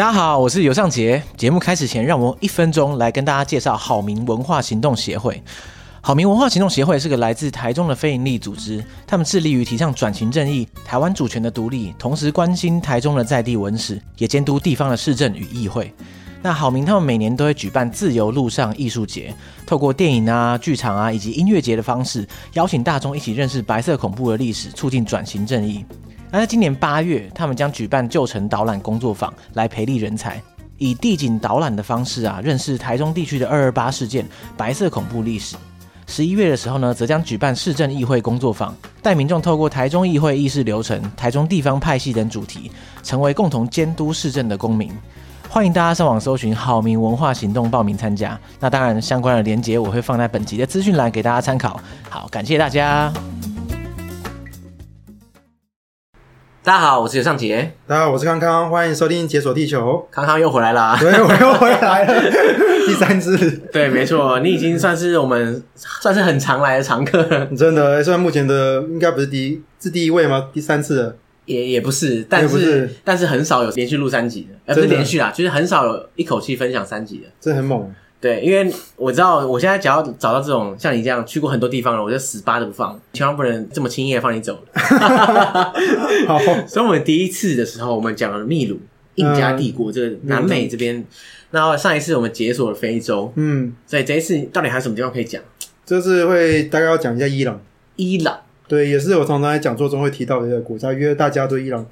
大家好，我是尤尚杰。节目开始前，让我用一分钟来跟大家介绍好民文化行动协会。好民文化行动协会是个来自台中的非营利组织，他们致力于提倡转型正义、台湾主权的独立，同时关心台中的在地文史，也监督地方的市政与议会。那好民他们每年都会举办自由路上艺术节，透过电影啊、剧场啊以及音乐节的方式，邀请大众一起认识白色恐怖的历史，促进转型正义。那在今年八月，他们将举办旧城导览工作坊，来培力人才，以地景导览的方式啊，认识台中地区的二二八事件、白色恐怖历史。十一月的时候呢，则将举办市政议会工作坊，带民众透过台中议会议事流程、台中地方派系等主题，成为共同监督市政的公民。欢迎大家上网搜寻“好民文化行动”报名参加。那当然，相关的连结我会放在本集的资讯栏给大家参考。好，感谢大家。大家好，我是尤尚杰。大家好，我是康康，欢迎收听《解锁地球》。康康又回来啦，对，我又回来了，第三次。对，没错，你已经算是我们算是很常来的常客了。真的，算目前的应该不是第一，是第一位吗？第三次了。也也不是，但是，是但是很少有连续录三集的，呃，不是连续啦，就是很少有一口气分享三集的，这很猛。对，因为我知道，我现在只要找到这种像你这样去过很多地方了，我就死扒着不放，千万不能这么轻易的放你走。好，所以我们第一次的时候，我们讲了秘鲁、印加帝国这个南美这边，然后上一次我们解锁了非洲，嗯，所以这一次到底还有什么地方可以讲？这次会大概要讲一下伊朗，伊朗。对，也是我常常在讲座中会提到的一个国家，因为大家对伊朗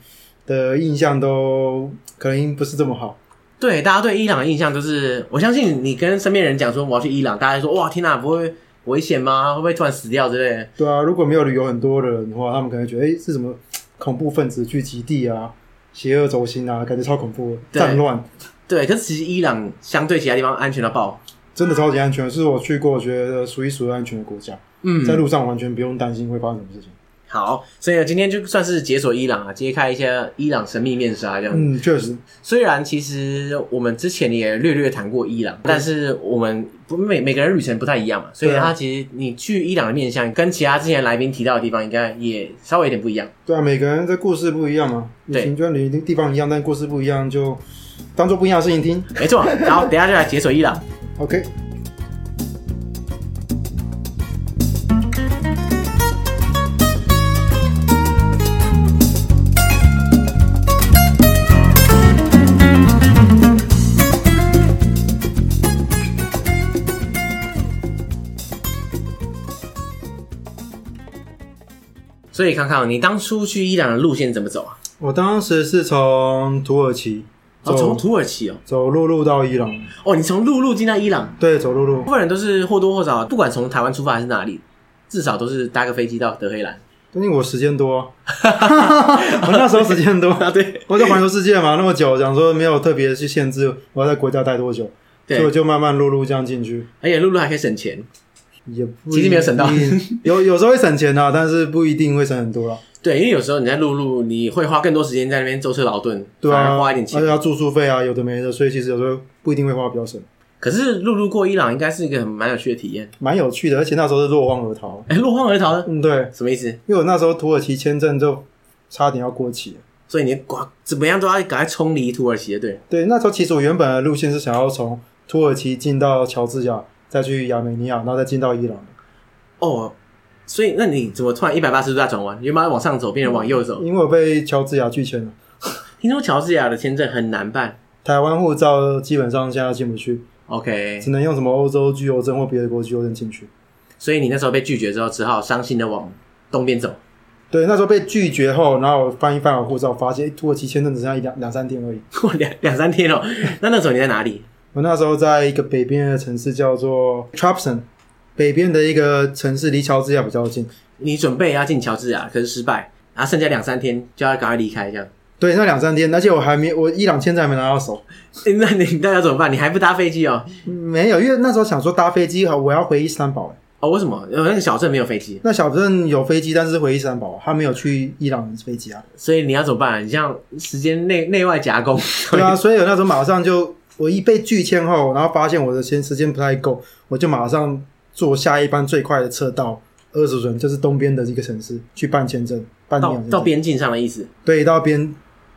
的印象都可能不是这么好。对，大家对伊朗的印象就是，我相信你跟身边人讲说我要去伊朗，大家说哇天哪，不会危险吗？会不会突然死掉之类的？对啊，如果没有旅游很多的人的话，他们可能觉得哎是什么恐怖分子聚集地啊，邪恶轴心啊，感觉超恐怖，战乱。对，可是其实伊朗相对其他地方安全到爆，真的超级安全，是我去过觉得数一数二安全的国家。嗯，在路上完全不用担心会发生什么事情。好，所以呢，今天就算是解锁伊朗啊，揭开一些伊朗神秘面纱这样。嗯，确实。虽然其实我们之前也略略谈过伊朗，但是我们不每每个人旅程不太一样嘛，所以他其实你去伊朗的面向跟其他之前来宾提到的地方应该也稍微有点不一样。对啊，每个人的故事不一样嘛。对，行专旅的地方一样，但故事不一样，就当做不一样的事情听。没错。然后，等一下就来解锁伊朗。OK。所以康康，你当初去伊朗的路线怎么走啊？我当时是从土耳其，哦，从土耳其哦，走陆路到伊朗。哦，你从陆路进到伊朗？对，走陆路。部分人都是或多或少，不管从台湾出发还是哪里，至少都是搭个飞机到德黑兰。因为我时间多，我那时候时间多啊。对，我在环游世界嘛，那么久，想说没有特别去限制我要在国家待多久，对，所以我就慢慢陆路这样进去。而且陆路还可以省钱。也不其实没有省到，有有时候会省钱啊，但是不一定会省很多啊。对，因为有时候你在陆路，你会花更多时间在那边舟车劳顿，对啊，花一点钱，而且要住宿费啊，有的没的，所以其实有时候不一定会花比较省。可是陆路过伊朗应该是一个蛮有趣的体验，蛮有趣的，而且那时候是落荒而逃。哎，落荒而逃？嗯，对，什么意思？因为我那时候土耳其签证就差点要过期了，所以你管怎么样都要赶快冲离土耳其，对？对，那时候其实我原本的路线是想要从土耳其进到乔治亚，再去亚美尼亚，然后再进到伊朗。哦，所以那你怎么突然一百八十度大转弯？原本往上走，变成往右走？因为我被乔治亚拒签了。听说乔治亚的签证很难办，台湾护照基本上现在进不去。OK，只能用什么欧洲居留证或别的国居留证进去。所以你那时候被拒绝之后，只好伤心的往东边走。对，那时候被拒绝后，然后我翻一翻我护照，发现土耳其签证只剩下一两两三天而已。两两三天哦？那那时候你在哪里？我那时候在一个北边的城市叫做 Trapson，。北边的一个城市离乔治亚比较近，你准备要进乔治亚，可是失败，然后剩下两三天就要赶快离开，这样。对，那两三天，而且我还没，我伊朗签证还没拿到手。那你那要怎么办？你还不搭飞机哦？没有，因为那时候想说搭飞机，我要回伊斯坦堡。哦，为什么？那个小镇没有飞机。那小镇有飞机，但是回伊斯坦堡，他没有去伊朗的飞机啊。所以你要怎么办？你像时间内内外夹攻。对啊，所以我那时候马上就，我一被拒签后，然后发现我的时时间不太够，我就马上。坐下一班最快的车到二十村，就是东边的一个城市去办签证，办到到边境上的意思。对，到边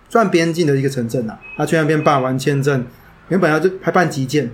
算边境的一个城镇啊。他去那边办完签证，原本要就还办急件，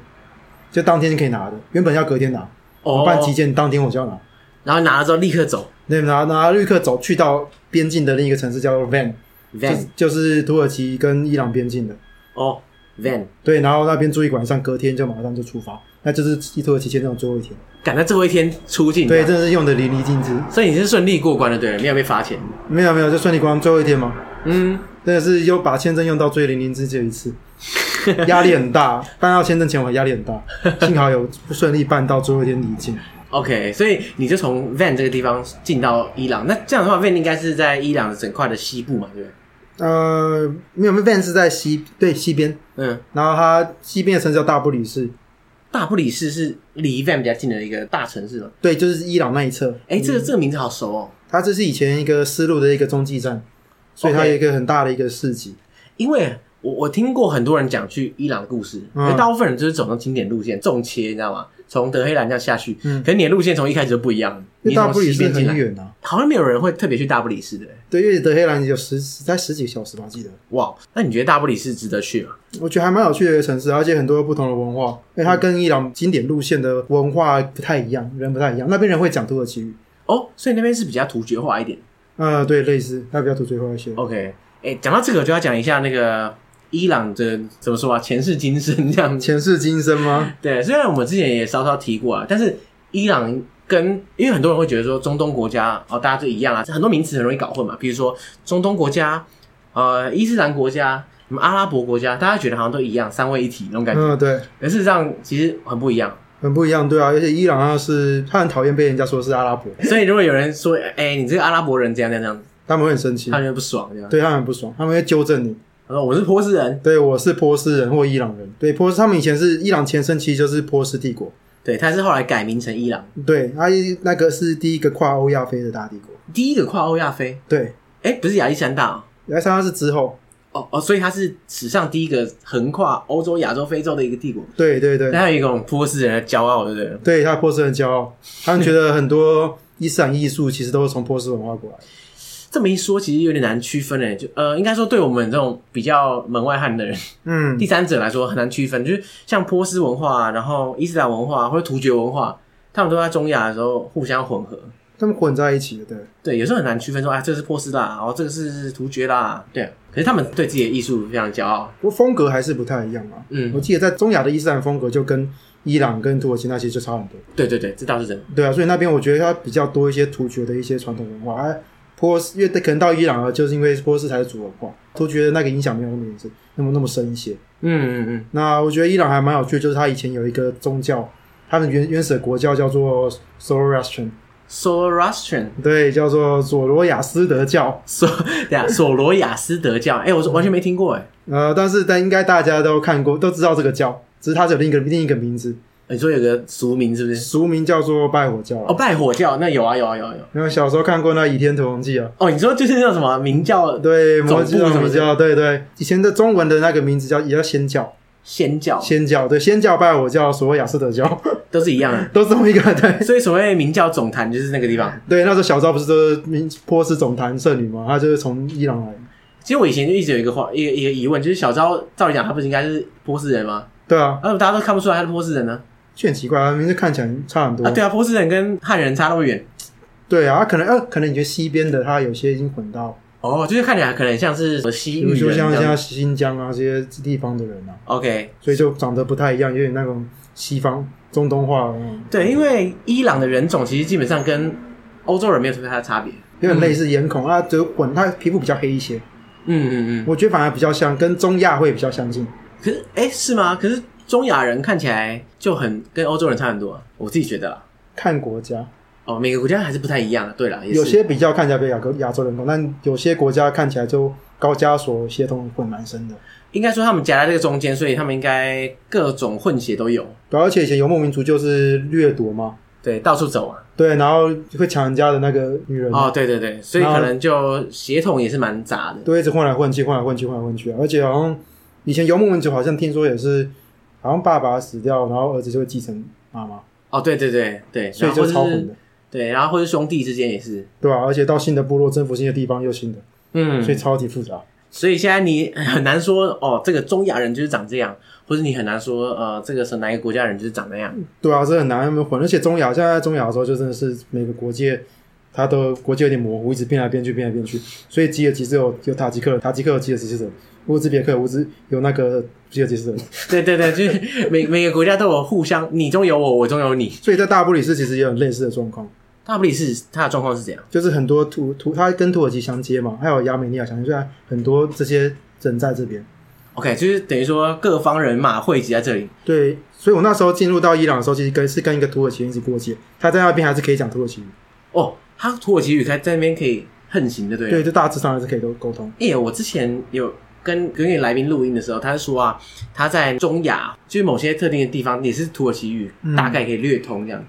就当天就可以拿的。原本要隔天拿，我办急件当天我就要拿，然后拿了之后立刻走。对，拿拿立刻走去到边境的另一个城市叫做 Van，Van 就，就是土耳其跟伊朗边境的。哦，Van 对，然后那边住一晚上，隔天就马上就出发。那就是土耳其签证最后一天，赶在最后一天出境。对，真的是用的淋漓尽致。所以你是顺利过关的，对，没有被罚钱。没有没有，就顺利过关最后一天嘛。嗯，真的是又把签证用到最淋漓尽致一次，压力很大。办到签证前我压力很大，幸好有不顺利办到最后一天离境。OK，所以你就从 Van 这个地方进到伊朗。那这样的话，Van 应该是在伊朗的整块的西部嘛，对不对？呃，没有，Van 是在西对西边。嗯，然后它西边的城市叫大不里士。大不里士是离 Van 比较近的一个大城市了？对，就是伊朗那一侧。哎、欸，这个这个名字好熟哦。它这是以前一个丝路的一个中继站，所以它有一个很大的一个市集。因为我我听过很多人讲去伊朗的故事，因为大部分人就是走那经典路线，重切，你知道吗？从德黑兰这样下去，嗯，可是你的路线从一开始就不一样。你大不里士很远啊，好像没有人会特别去大不里士的。对，因为德黑兰有十才十几个小时吧，记得。哇，那你觉得大不里是值得去吗？我觉得还蛮有趣的一个城市，而且很多不同的文化，因为它跟伊朗经典路线的文化不太一样，人不太一样。那边人会讲土耳其语哦，所以那边是比较突厥化一点。呃，对，类似，它比较突厥化一些。OK，哎，讲到这个，我就要讲一下那个。伊朗的怎么说啊？前世今生这样，前世今生吗？对，虽然我们之前也稍稍提过啊，但是伊朗跟因为很多人会觉得说中东国家哦，大家都一样啊，很多名词很容易搞混嘛。比如说中东国家、呃伊斯兰国家、什么阿拉伯国家，大家觉得好像都一样，三位一体那种感觉。嗯，对。但事实上其实很不一样，很不一样，对啊。而且伊朗啊是他很讨厌被人家说是阿拉伯，所以如果有人说哎，你这个阿拉伯人这样这样这样，他们会很生气，他们会不爽这样，对他们很不爽，他们会纠正你。他说：“我是波斯人，对，我是波斯人或伊朗人。对，波斯他们以前是伊朗前身，其实就是波斯帝国。对，他是后来改名成伊朗。对，他那个是第一个跨欧亚非的大帝国，第一个跨欧亚非。对，哎，不是亚历山大哦，亚历山大是之后。哦哦，所以他是史上第一个横跨欧洲、亚洲、非洲的一个帝国。对对对，他有一种波斯人的骄傲，对不对？对，他波斯人的骄傲，他们觉得很多伊斯兰艺术其实都是从波斯文化过来。”这么一说，其实有点难区分诶。就呃，应该说对我们这种比较门外汉的人，嗯，第三者来说很难区分。就是像波斯文化，然后伊斯兰文化或者突厥文化，他们都在中亚的时候互相混合，他们混在一起的，对对，有时候很难区分说，啊，这是波斯啦，哦，这个是突厥啦，对。可是他们对自己的艺术非常骄傲，不过风格还是不太一样嘛。嗯，我记得在中亚的伊斯兰风格就跟伊朗跟土耳其那些就差很多。对对对，这倒是真的。对啊，所以那边我觉得它比较多一些突厥的一些传统文化。波斯，因为可能到伊朗了，就是因为波斯才是主文化，都觉得那个影响没有那么严重，那么那么深一些。嗯嗯嗯。那我觉得伊朗还蛮有趣，就是他以前有一个宗教，他的原原始的国教叫做 Zoroastrian。Zoroastrian。对，叫做索罗亚斯德教。索呀，索罗亚斯德教。哎、欸，我是完全没听过哎。呃，但是但应该大家都看过，都知道这个教，只是它有另一个另一个名字。你说有个俗名是不是？俗名叫做拜火教。哦，拜火教，那有啊有啊有啊有。因为小时候看过那《倚天屠龙记》啊。哦，你说就是那什么明教？对，魔教什么教？对对，以前的中文的那个名字叫也叫仙教。仙教。仙教对，仙教拜火教，所谓亚斯德教 都是一样的，都是同一个对。所以所谓明教总坛就是那个地方。对，那时候小昭不是都是明波斯总坛圣女吗？她就是从伊朗来。其实我以前就一直有一个话，一个一个疑问，就是小昭照理讲，她不是应该是波斯人吗？对啊，那大家都看不出来她是波斯人呢？就很奇怪啊，名字看起来差很多啊。对啊，波斯人跟汉人差那么远。对啊，可能呃，可能你觉得西边的他有些已经混到哦，就是看起来可能像是西域人，就像像新疆啊这些地方的人啊。OK，所以就长得不太一样，有点那种西方中东化。对，因为伊朗的人种其实基本上跟欧洲人没有什么太大差别，有点类似眼孔啊，就混，他皮肤比较黑一些。嗯嗯嗯，我觉得反而比较像，跟中亚会比较相近。可是，哎，是吗？可是。中亚人看起来就很跟欧洲人差很多，我自己觉得啦。看国家哦，每个国家还是不太一样。对啦，有些比较看起来比亚洲亚洲人多，但有些国家看起来就高加索血统混蛮深的。应该说他们夹在这个中间，所以他们应该各种混血都有。对，而且以前游牧民族就是掠夺嘛，对，到处走啊，对，然后会抢人家的那个女人。哦，对对对，所以可能就血统也是蛮杂的，对，一直混来混去，混来混去，混来混去啊。而且好像以前游牧民族好像听说也是。好像爸爸死掉，然后儿子就会继承妈妈。哦，对对对对，所以就超混的。对，然后或者兄弟之间也是，对啊，而且到新的部落征服新的地方又新的，嗯，所以超级复杂。所以现在你很难说哦，这个中亚人就是长这样，或者你很难说呃，这个是哪一个国家人就是长那样。对啊，这很难，混。而且中亚现在，在中亚的时候，就真的是每个国界，它的国界有点模糊，一直变来变去，变来变去。所以吉尔吉斯有有塔吉克，塔吉克有吉尔吉斯人，乌兹别克乌兹有那个吉尔吉斯人。对对对，就是 每每个国家都有互相，你中有我，我中有你。所以在大不里士其实也有类似的状况。大不里士它的状况是怎样？就是很多土土，它跟土耳其相接嘛，还有亚美尼亚相接，所以很多这些人在这边。OK，就是等于说各方人马汇集在这里。对，所以我那时候进入到伊朗的时候，其实跟是跟一个土耳其人一起过界，他在那边还是可以讲土耳其语。哦，他土耳其语他在那边可以横行的，对？对，就大致上还是可以都沟通。哎、欸，我之前有跟跟你来宾录音的时候，他是说啊，他在中亚就是某些特定的地方也是土耳其语，嗯、大概可以略通这样。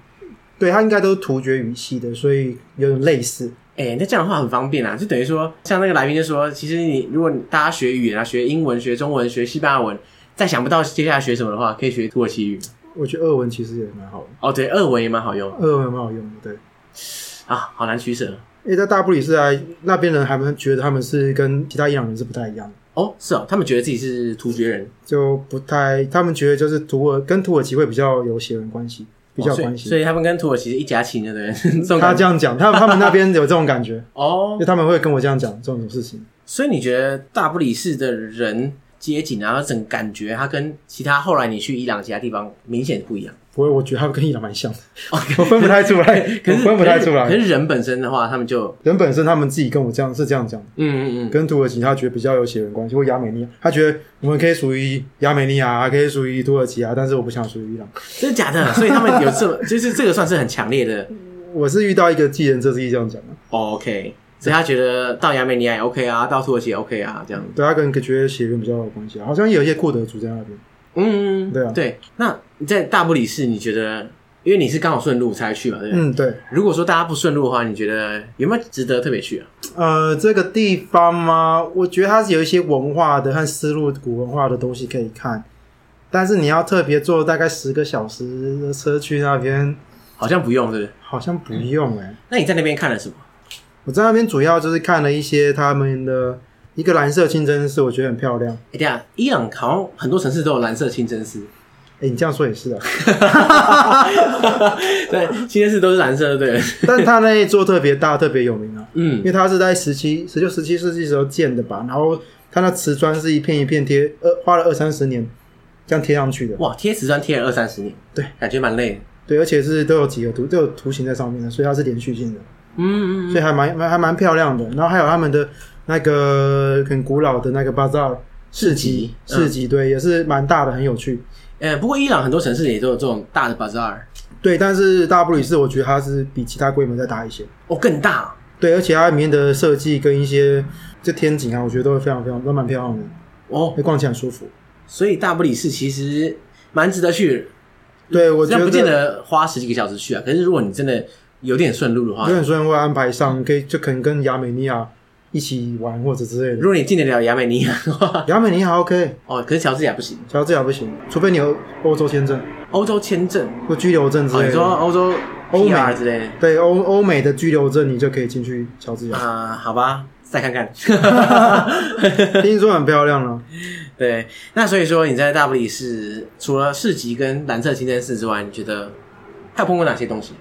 对，他应该都是突厥语系的，所以有点类似。哎、欸，那这样的话很方便啊，就等于说，像那个来宾就说，其实你如果大家学语言啊，学英文、学中文、学西班牙文，再想不到接下来学什么的话，可以学土耳其语。我觉得俄文其实也蛮好的。哦，对，俄文也蛮好用，俄文蛮好用的。对，啊，好难取舍。因为在大不里士啊，那边人还没觉得他们是跟其他伊朗人是不太一样的。哦，是哦，他们觉得自己是突厥人，就不太，他们觉得就是土耳跟土耳其会比较有血缘关系。比较关系、哦，所以他们跟土耳其是一家亲的，对。他这样讲，他他们那边有这种感觉哦，就他们会跟我这样讲这种事情。所以你觉得大不里士的人街景，然后整感觉，他跟其他后来你去伊朗其他地方明显不一样？不会，我觉得他跟伊朗蛮像的，我分不太出来，可是分不太出来。可是人本身的话，他们就人本身他们自己跟我这样是这样讲，嗯嗯嗯，跟土耳其他觉得比较有血缘关系，或亚美尼亚，他觉得我们可以属于亚美尼亚，还可以属于土耳其啊，但是我不想属于伊朗，真的假的？所以他们有这么，就是这个算是很强烈的。我是遇到一个继任者是这样讲的，OK，所以他觉得到亚美尼亚也 OK 啊，到土耳其也 OK 啊，这样。对，他可能觉得血缘比较有关系，好像有一些库德族在那边。嗯，对啊，对。那你在大不里士，你觉得？因为你是刚好顺路才去嘛，对不对？嗯，对。如果说大家不顺路的话，你觉得有没有值得特别去啊？呃，这个地方吗？我觉得它是有一些文化的和丝路古文化的东西可以看，但是你要特别坐大概十个小时的车去那边，好像不用，对不是？好像不用哎。那你在那边看了什么？我在那边主要就是看了一些他们的一个蓝色清真寺，我觉得很漂亮。哎，对啊，伊朗好像很多城市都有蓝色清真寺。哎、欸，你这样说也是啊。对，清真寺都是蓝色的，对。但它那一座特别大，特别有名啊。嗯，因为它是在十七、十六、十七世纪时候建的吧。然后它那瓷砖是一片一片贴，呃，花了二三十年这样贴上去的。哇，贴瓷砖贴了二三十年，对，感觉蛮累的。对，而且是都有几个图，都有图形在上面的，所以它是连续性的。嗯嗯，嗯，所以还蛮蛮还蛮漂亮的。然后还有他们的那个很古老的那个巴扎尔市集，市集、嗯、对，也是蛮大的，很有趣。呃，不过伊朗很多城市也都有这种大的 bazaar。对，但是大不里士我觉得它是比其他规模再大一些。哦，更大。对，而且它里面的设计跟一些这天井啊，我觉得都会非常非常都蛮漂亮的。哦，会逛起来很舒服。所以大不里士其实蛮值得去。对，我觉得不见得花十几个小时去啊。可是如果你真的有点顺路的话，有点顺路会安排上，可以就可能跟亚美尼亚。一起玩或者之类的。如果你进得了亚美尼亚的话，亚美尼亚 OK 哦，可是乔治亚不行，乔治亚不行，除非你有欧洲签证。欧洲签证或居留证之类的。哦、你说欧洲欧美之类的。对，欧欧美的居留证，你就可以进去乔治亚。啊、呃，好吧，再看看。听说很漂亮了。对，那所以说你在大不里是除了市集跟蓝色清真寺之外，你觉得还有碰过哪些东西？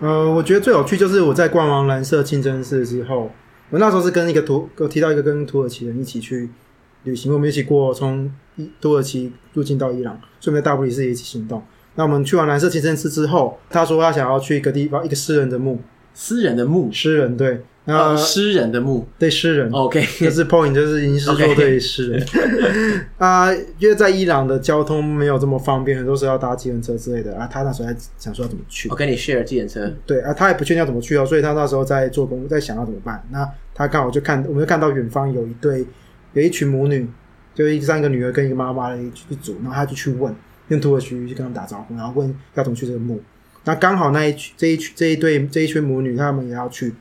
呃，我觉得最有趣就是我在逛完蓝色清真寺之后。我那时候是跟一个土，我提到一个跟土耳其人一起去旅行，我们一起过从土耳其入境到伊朗，顺便大不里士也一起行动。那我们去完蓝色清真寺之后，他说他想要去一个地方，一个诗人的墓。诗人的墓，诗人对。呃，诗人的墓，对诗人，OK，就是 point，就是已经是说对诗人。啊、呃，因为在伊朗的交通没有这么方便，很多时候要搭计程车之类的啊。他那时候还想说要怎么去，我跟你 share 计程车。对啊，他也不确定要怎么去哦，所以他那时候在做工，在想要怎么办。那他刚好就看，我们就看到远方有一对，有一群母女，就一三个女儿跟一个妈妈的一一组，然后他就去问，用土耳其语去跟他们打招呼，然后问要怎么去这个墓。那刚好那一群这一群这一对这一群母女，他们也要去。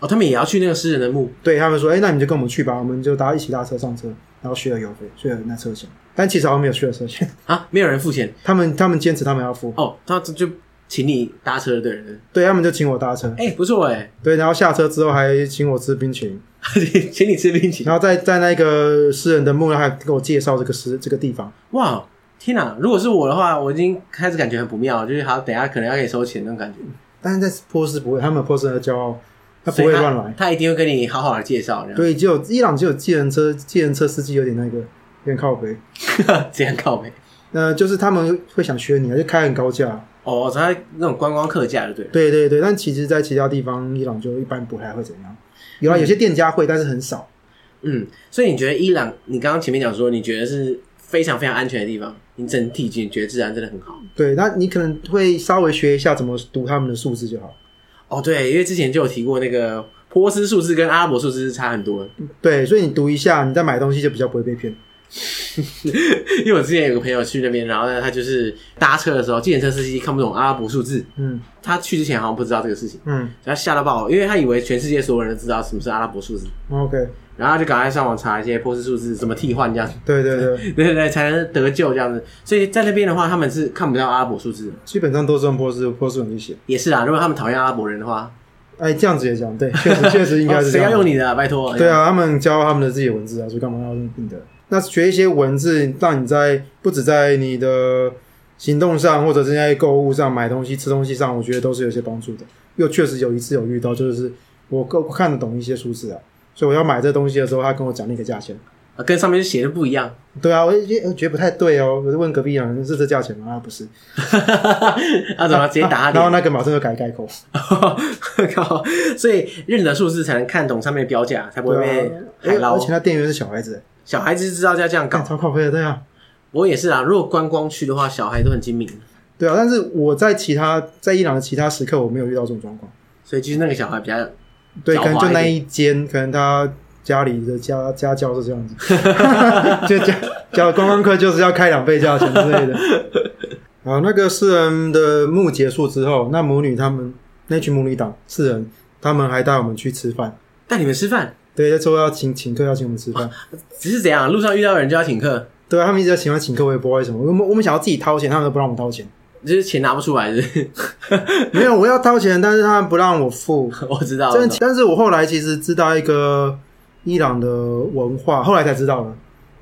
哦，他们也要去那个诗人的墓。对他们说：“哎、欸，那你就跟我们去吧，我们就大家一起搭车上车，然后续了油费，续了那车钱。但其实好像没有续了车钱啊，没有人付钱。他们他们坚持他们要付。哦，他这就请你搭车的人，对他们就请我搭车，哎、欸，不错哎，对，然后下车之后还请我吃冰淇淋，请你吃冰淇淋，然后在在那个诗人的墓那还给我介绍这个诗这个地方，哇，天哪！如果是我的话，我已经开始感觉很不妙，就是好，等一下可能要给你收钱那种感觉。但是在波斯不会，他们波斯人的骄傲，他不会乱来他，他一定会跟你好好的介绍。对，只有伊朗只有计程车，计程车司机有点那个有点靠背，这样靠背。那就是他们会想学你，而且开很高价。哦，他那种观光客价，对对对对。但其实，在其他地方，伊朗就一般不太会怎样。有啊，有些店家会，但是很少。嗯，所以你觉得伊朗？你刚刚前面讲说，你觉得是非常非常安全的地方，你整体你觉得治安真的很好。对，那你可能会稍微学一下怎么读他们的数字就好。哦，对，因为之前就有提过那个波斯数字跟阿拉伯数字是差很多的。对，所以你读一下，你再买东西就比较不会被骗。因为我之前有个朋友去那边，然后呢，他就是搭车的时候，计程车司机看不懂阿拉伯数字。嗯，他去之前好像不知道这个事情。嗯，他吓到爆，因为他以为全世界所有人都知道什么是阿拉伯数字。OK，然后他就赶快上网查一些波斯数字怎么替换这样子。对对对，对 对对，才能得救这样子。所以在那边的话，他们是看不到阿拉伯数字，基本上都是用波斯波斯文去写。也是啊，如果他们讨厌阿拉伯人的话，哎，这样子也讲，对，确实确实应该是 这样。谁要用你的啊？拜托。对啊，他们教他们的自己的文字啊，所以干嘛要用你的？那学一些文字，让你在不止在你的行动上，或者是在购物上、买东西、吃东西上，我觉得都是有些帮助的。又确实有一次有遇到，就是我够看得懂一些数字啊，所以我要买这东西的时候，他跟我讲那个价钱啊，跟上面写的不一样。对啊，我觉我觉得不太对哦，我就问隔壁人是这价钱吗？啊，不是。啊，怎么直接打？然后那个马上就改改口。靠！所以认得数字才能看懂上面的标价，才不会被海捞。而且那店员是小孩子。小孩子知道要这样搞，超靠背的，对啊。我也是啊，如果观光去的话，小孩都很精明。对啊，但是我在其他在伊朗的其他时刻，我没有遇到这种状况。所以其实那个小孩比较，对，可能就那一间，可能他家里的家家教是这样子，就教教观光客就是要开两倍价钱之类的。好，那个四人的墓结束之后，那母女他们那群母女党四人，他们还带我们去吃饭，带你们吃饭。对，他说要请请客，要请我们吃饭。只是怎样？路上遇到人就要请客？对啊，他们一直在喜欢请客，我也不知道为什么。我们我们想要自己掏钱，他们都不让我们掏钱，就是钱拿不出来是不是？没有，我要掏钱，但是他们不让我付。我知道，但但是我后来其实知道一个伊朗的文化，后来才知道的，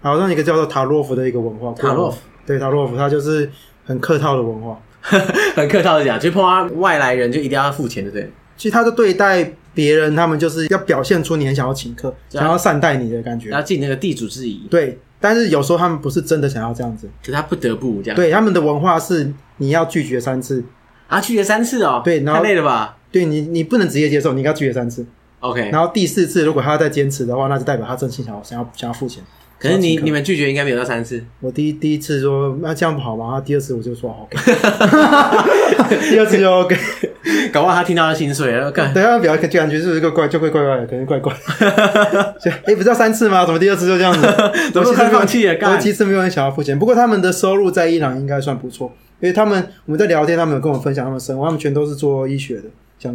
好像一个叫做塔洛夫的一个文化。塔洛夫，对，塔洛夫，他就是很客套的文化，很客套的讲，就碰到外来人就一定要付钱，对不对？其实他的对待。别人他们就是要表现出你很想要请客，想要善待你的感觉，要尽那个地主之谊。对，但是有时候他们不是真的想要这样子，可是他不得不这样。对，他们的文化是你要拒绝三次啊，拒绝三次哦。对，然后太累了吧？对你，你不能直接接受，你要拒绝三次。OK，然后第四次如果他要再坚持的话，那就代表他真心想要想要想要付钱。可是你你们拒绝应该没有到三次。我第一第一次说那这样不好吗？第二次我就说 OK，第二次就 OK。搞不好他听到他心碎了，干。等下表就感觉是一个怪，就会怪怪的，可能怪怪。哎，不是要三次吗？怎么第二次就这样子？怎么开放器了？刚其实没有人想要付钱。不过他们的收入在伊朗应该算不错，因为他们我们在聊天，他们有跟我分享他们生活，他们全都是做医学的。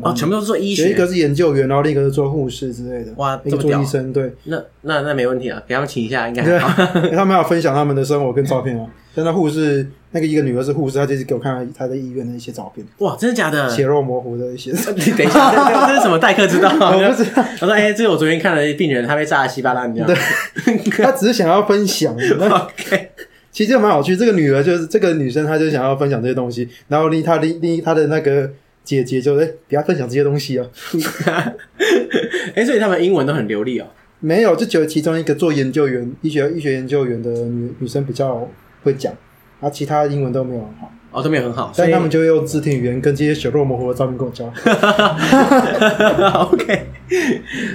哦，全部都是做医学，有一个是研究员，然后另一个是做护士之类的。哇，一个做医生，对。那那那没问题啊，给他们请一下应该还好。对，他们要分享他们的生活跟照片啊。像那护士，那个一个女儿是护士，她就是给我看她在医院的一些照片。哇，真的假的？血肉模糊的一些。你 等一下，这是什么待客之道？我不知道。我说：“哎，这是我昨天看的病人，他被炸的稀巴烂，这样。”对，他只是想要分享。OK，其实蛮有趣。这个女儿就是这个女生，她就想要分享这些东西，然后另她另另她的那个。姐姐就哎，不要分享这些东西啊！哎，所以他们英文都很流利哦。没有，就觉得其中一个做研究员、医学医学研究员的女女生比较会讲，然后其他英文都没有很好。哦，都没有很好。但他们就用肢体语言跟这些血肉模糊的照片跟我交。OK，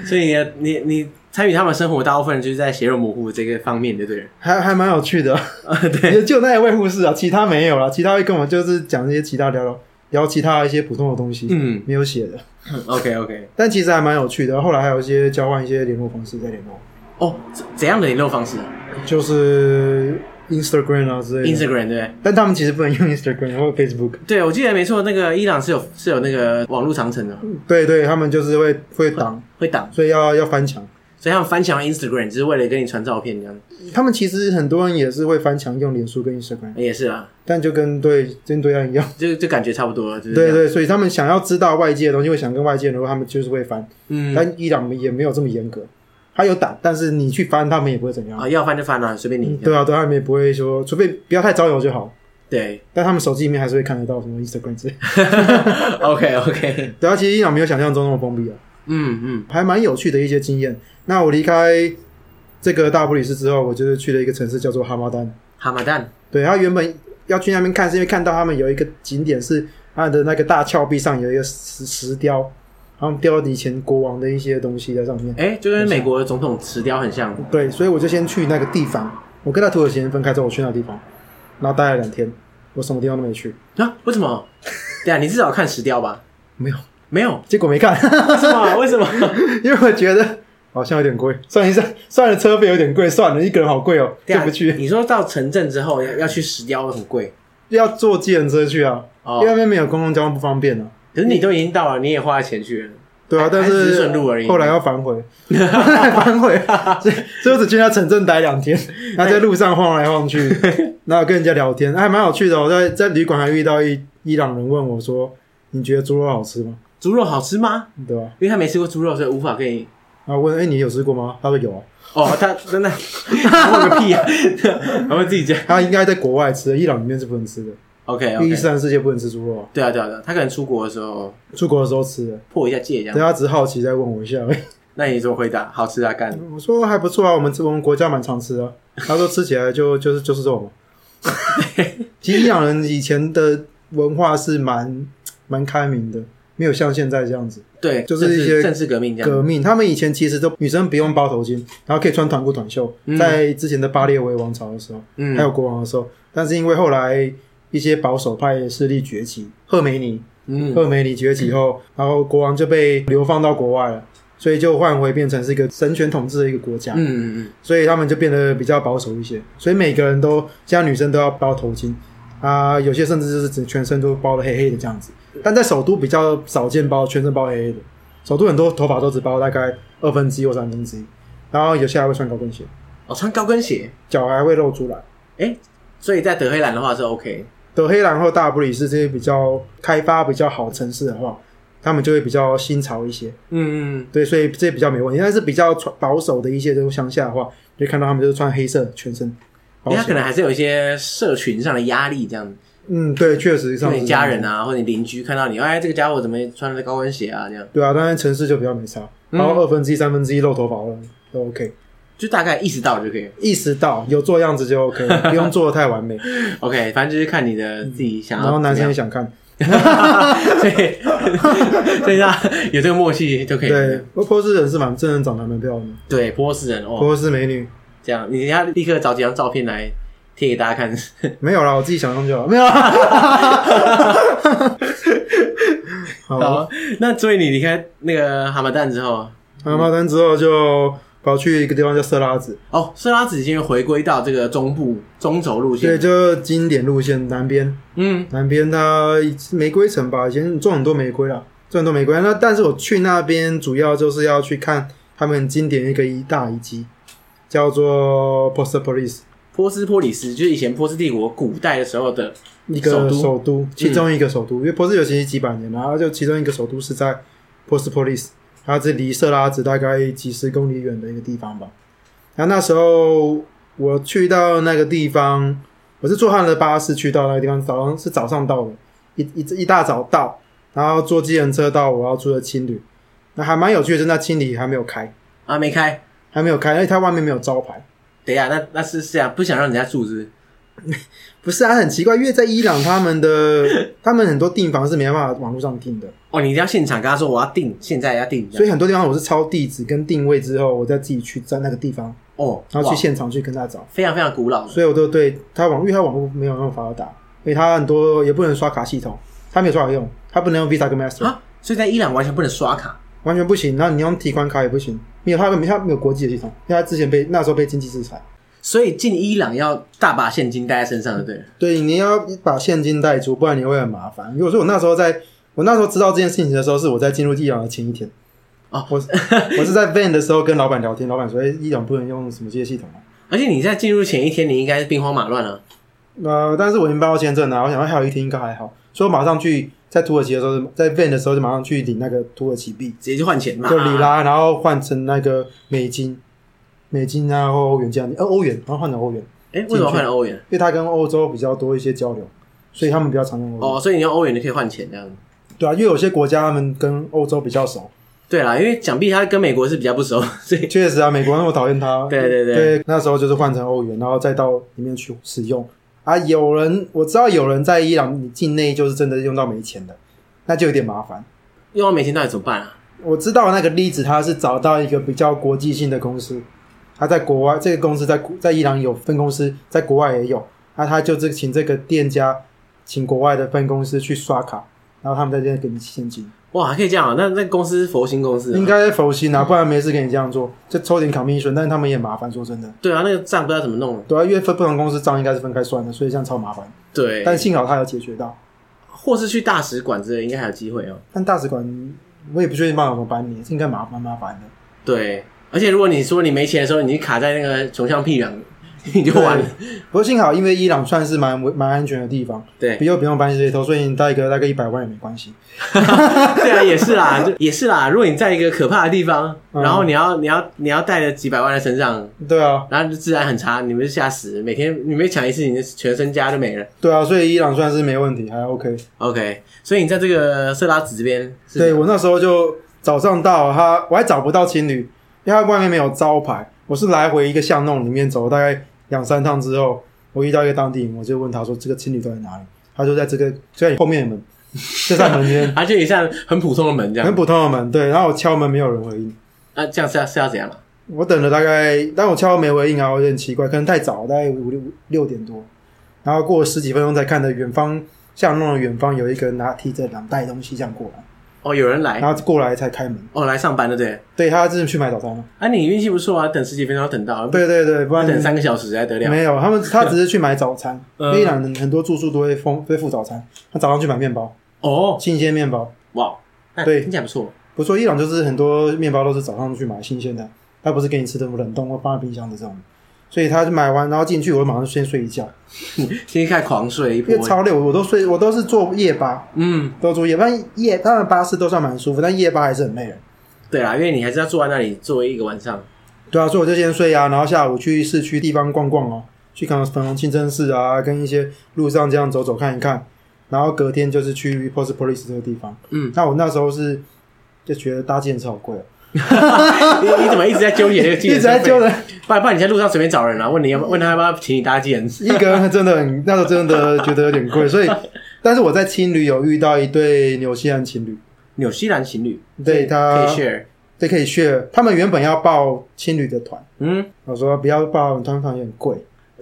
所以你你你参与他们生活，大部分就是在血肉模糊这个方面，对不对？还还蛮有趣的。对，就那一位护士啊，其他没有了，其他会跟我就是讲一些其他聊聊。聊其他一些普通的东西，嗯，没有写的。OK OK，但其实还蛮有趣的。后来还有一些交换一些联络方式在联络。哦，怎样的联络方式？就是 Instagram 啊之类的。Instagram 对。但他们其实不能用 Instagram 或 Facebook。对，我记得没错，那个伊朗是有是有那个网络长城的。对对，他们就是会会挡会挡，所以要要翻墙。所以他们翻墙 Instagram 只是为了跟你传照片这样。他们其实很多人也是会翻墙用脸书跟 Instagram，也是啊，但就跟对跟对岸一样，就就感觉差不多了。就是、对对，所以他们想要知道外界的东西，会想跟外界的话，他们就是会翻。嗯，但伊朗也没有这么严格，他有胆，但是你去翻，他们也不会怎样。啊，要翻就翻啊，随便你、嗯。对啊，对，他们也不会说，除非不要太招摇就好。对，但他们手机里面还是会看得到什么 Instagram 之类。OK OK，对啊，其实伊朗没有想象中那么封闭啊。嗯嗯，还蛮有趣的一些经验。那我离开这个大不里斯之后，我就是去了一个城市叫做哈马丹。哈马丹，对，他原本要去那边看，是因为看到他们有一个景点是他的那个大峭壁上有一个石石雕，然后雕了以前国王的一些东西在上面。哎，就跟美国的总统石雕很像。对，所以我就先去那个地方。我跟他土耳其人分开之后，我去那个地方，然后待了两天，我什么地方都没去。啊？为什么？对啊，你至少看石雕吧？没有。没有，结果没看，是吗？为什么？因为我觉得好像有点贵，算一算，算了，车费有点贵，算了，一个人好贵哦，过不去。你说到城镇之后要要去石雕很贵，要坐计程车去啊，哦、因为那边没有公共交通不方便啊。可是你都已经到了，你也花了钱去了，对啊，但是顺路而已。后来要反悔，反悔，所以所以我只去那城镇待两天，然后在路上晃来晃去，然后跟人家聊天，还蛮有趣的。我在在旅馆还遇到一伊朗人问我说：“你觉得猪肉好吃吗？”猪肉好吃吗？对吧？因为他没吃过猪肉，所以无法跟你。啊，问，哎，你有吃过吗？他说有啊。哦，他真的，问个屁啊！他会自己家。他应该在国外吃的，伊朗里面是不能吃的。OK，伊斯兰世界不能吃猪肉。对啊，对啊，对啊。他可能出国的时候，出国的时候吃的，破一下戒一下。对，他只是好奇再问我一下。那你怎么回答？好吃啊，干。我说还不错啊，我们我们国家蛮常吃的。他说吃起来就就是就是肉嘛。其实伊朗人以前的文化是蛮蛮开明的。没有像现在这样子，对，就是一些政治革命这样。革命，他们以前其实都女生不用包头巾，然后可以穿短裤短袖，嗯、在之前的巴列维王朝的时候，嗯，还有国王的时候，但是因为后来一些保守派势力崛起，赫梅尼，嗯，赫梅尼崛起后，然后国王就被流放到国外了，所以就换回变成是一个神权统治的一个国家，嗯嗯嗯，所以他们就变得比较保守一些，所以每个人都，现在女生都要包头巾。啊，有些甚至就是整全身都包的黑黑的这样子，但在首都比较少见包全身包黑黑的。首都很多头发都只包大概二分之一或三分之一，然后有些还会穿高跟鞋。哦，穿高跟鞋，脚还会露出来。哎，所以在德黑兰的话是 OK。德黑兰或大不里士这些比较开发比较好的城市的话，他们就会比较新潮一些。嗯嗯，对，所以这些比较没问题。但是比较保守的一些这种乡下的话，就看到他们就是穿黑色全身。他可能还是有一些社群上的压力，这样。嗯，对，确实上。你家人啊，或者你邻居看到你，哎，这个家伙怎么穿着高跟鞋啊？这样。对啊，当然城市就比较没差，然后二分之一、三分之一露头发了都 OK，就大概意识到就可以。意识到有做样子就 OK，不用做的太完美。OK，反正就是看你的自己想要。然后男生也想看，所以 所以他有这个默契就可以。对，波斯人是蛮真人，长得蛮漂亮的。对，波斯人哦，波斯美女。这样，你要立刻找几张照片来贴给大家看。没有啦，我自己想象就好。没有啦。好，好，那所以你离开那个蛤蟆蛋之后，蛤蟆蛋之后就跑去一个地方叫色拉子。哦，色拉子已经回归到这个中部中轴路线。对，就经典路线南边。嗯，南边它玫瑰城吧，以前种很多玫瑰啦，种很多玫瑰。那但是我去那边主要就是要去看他们经典一个一大遗迹。叫做波斯波斯，波里斯就是以前波斯帝国古代的时候的一个首都，其中一个首都。嗯、因为波斯有其实几百年，然后就其中一个首都是在波斯波利斯，它是离色拉子大概几十公里远的一个地方吧。然后那时候我去到那个地方，我是坐他的巴士去到那个地方，早上是早上到的，一一一大早到，然后坐计程车到我要住的青旅。那还蛮有趣的是，那青旅还没有开啊，没开。还没有开，因为它外面没有招牌。等一下，那那是是啊，不想让人家住是不是？不是啊，很奇怪，因为在伊朗，他们的 他们很多订房是没办法网络上订的。哦，你一定要现场跟他说我要订，现在要订。所以很多地方我是抄地址跟定位之后，我再自己去在那个地方哦，然后去现场去跟他找。非常非常古老，所以我都对他网，因为他网络没有那么发达，所以他很多也不能刷卡系统，他没有刷卡用，他不能用 Visa 跟 Master 啊，所以在伊朗完全不能刷卡。完全不行，那你用提款卡也不行，没有他没他没有国际的系统，因为他之前被那时候被经济制裁，所以进伊朗要大把现金带在身上的，对。对，你要把现金带足，不然你会很麻烦。如果说我那时候在，我那时候知道这件事情的时候，是我在进入伊朗的前一天，哦，我我是在 van 的时候跟老板聊天，老板说：“哎、欸，伊朗不能用什么这些系统啊。”而且你在进入前一天，你应该是兵荒马乱了。呃，但是我已经办到签证了，我想说还有一天应该还好，所以我马上去在土耳其的时候，在 van 的时候就马上去领那个土耳其币，直接去换钱嘛，就里拉，然后换成那个美金，美金然后欧元这样，呃，欧元，然后换成欧元。哎、欸，为什么换成欧元？因为他跟欧洲比较多一些交流，所以他们比较常用欧元。哦，所以你用欧元你可以换钱这样。对啊，因为有些国家他们跟欧洲比较熟。对啦，因为想必他跟美国是比较不熟，所以确实啊，美国那么讨厌他。对对对，对，那时候就是换成欧元，然后再到里面去使用啊。有人我知道有人在伊朗境内就是真的用到没钱的，那就有点麻烦。用到没钱到底怎么办啊？我知道那个例子，他是找到一个比较国际性的公司，他在国外，这个公司在在伊朗有分公司，在国外也有，那他就这请这个店家请国外的分公司去刷卡，然后他们在这边给你现金。哇，还可以这样啊？那那公司是佛心公司，应该是佛心啊，不然没事给你这样做，就抽点 commission，但是他们也麻烦，说真的。对啊，那个账不知道怎么弄。对啊，因为分不同公司账应该是分开算的，所以这样超麻烦。对，但幸好他有解决到，或是去大使馆之类，应该还有机会哦。但大使馆我也不确定办怎么办你，应该麻烦麻烦的。对，而且如果你说你没钱的时候，你卡在那个穷乡僻壤。你就完了。不过幸好，因为伊朗算是蛮蛮安全的地方，对，比较不用搬这些头，所以你带一个大概一百万也没关系。对啊，也是啦，就也是啦。如果你在一个可怕的地方，嗯、然后你要你要你要带着几百万在身上，对啊，然后就治安很差，你们就吓死，每天你没抢一次，你的全身家就没了。对啊，所以伊朗算是没问题，还 OK。OK，所以你在这个色拉子这边，对我那时候就早上到他，我还找不到青旅，因为他外面没有招牌，我是来回一个巷弄里面走，大概。两三趟之后，我遇到一个当地人，我就问他说：“这个青旅在哪里？”他说在这个就在你后面的门，这扇门边，而且一扇很普通的门，这样很普通的门。对，然后我敲门，没有人回应。啊，这样是要是要怎样了？我等了大概，但我敲没回应啊，我有点奇怪，可能太早，大概五六六点多。然后过了十几分钟才看到远方巷弄的远方有一个人拿提着两袋东西这样过来。哦，有人来，然后过来才开门。哦，来上班的对。对，他真的去买早餐了。啊，你运气不错啊，等十几分钟等到。对对对，不然等三个小时才得了？没有，他们他只是去买早餐。伊朗人很多住宿都会封会附早餐，他早上去买面包。哦，新鲜面包。哇，对，听起来不错。不错，伊朗就是很多面包都是早上去买新鲜的，他不是给你吃的冷冻或放在冰箱的这种。所以他就买完，然后进去，我就马上先睡一觉，先开狂睡一波，因为超累，我都睡，我都是坐夜巴，嗯，都坐夜班，夜当然巴士都算蛮舒服，但夜巴还是很累的。对啊，因为你还是要坐在那里坐一个晚上。对啊，所以我就先睡啊，然后下午去市区地方逛逛哦，去看粉红清真寺啊，跟一些路上这样走走看一看，然后隔天就是去 Post Police 这个地方。嗯，那我那时候是就觉得搭车好贵哦。你你怎么一直在纠结这个计程车？一直在纠结，不然不然你在路上随便找人啊？问你要问他要不要请你搭计程车？一个人真的很，那时候真的觉得有点贵，所以，但是我在青旅有遇到一对纽西兰情侣，纽西兰情侣，对他可以 share，对可以 share，他们原本要报青旅的团，嗯，我说不要报团团也很贵，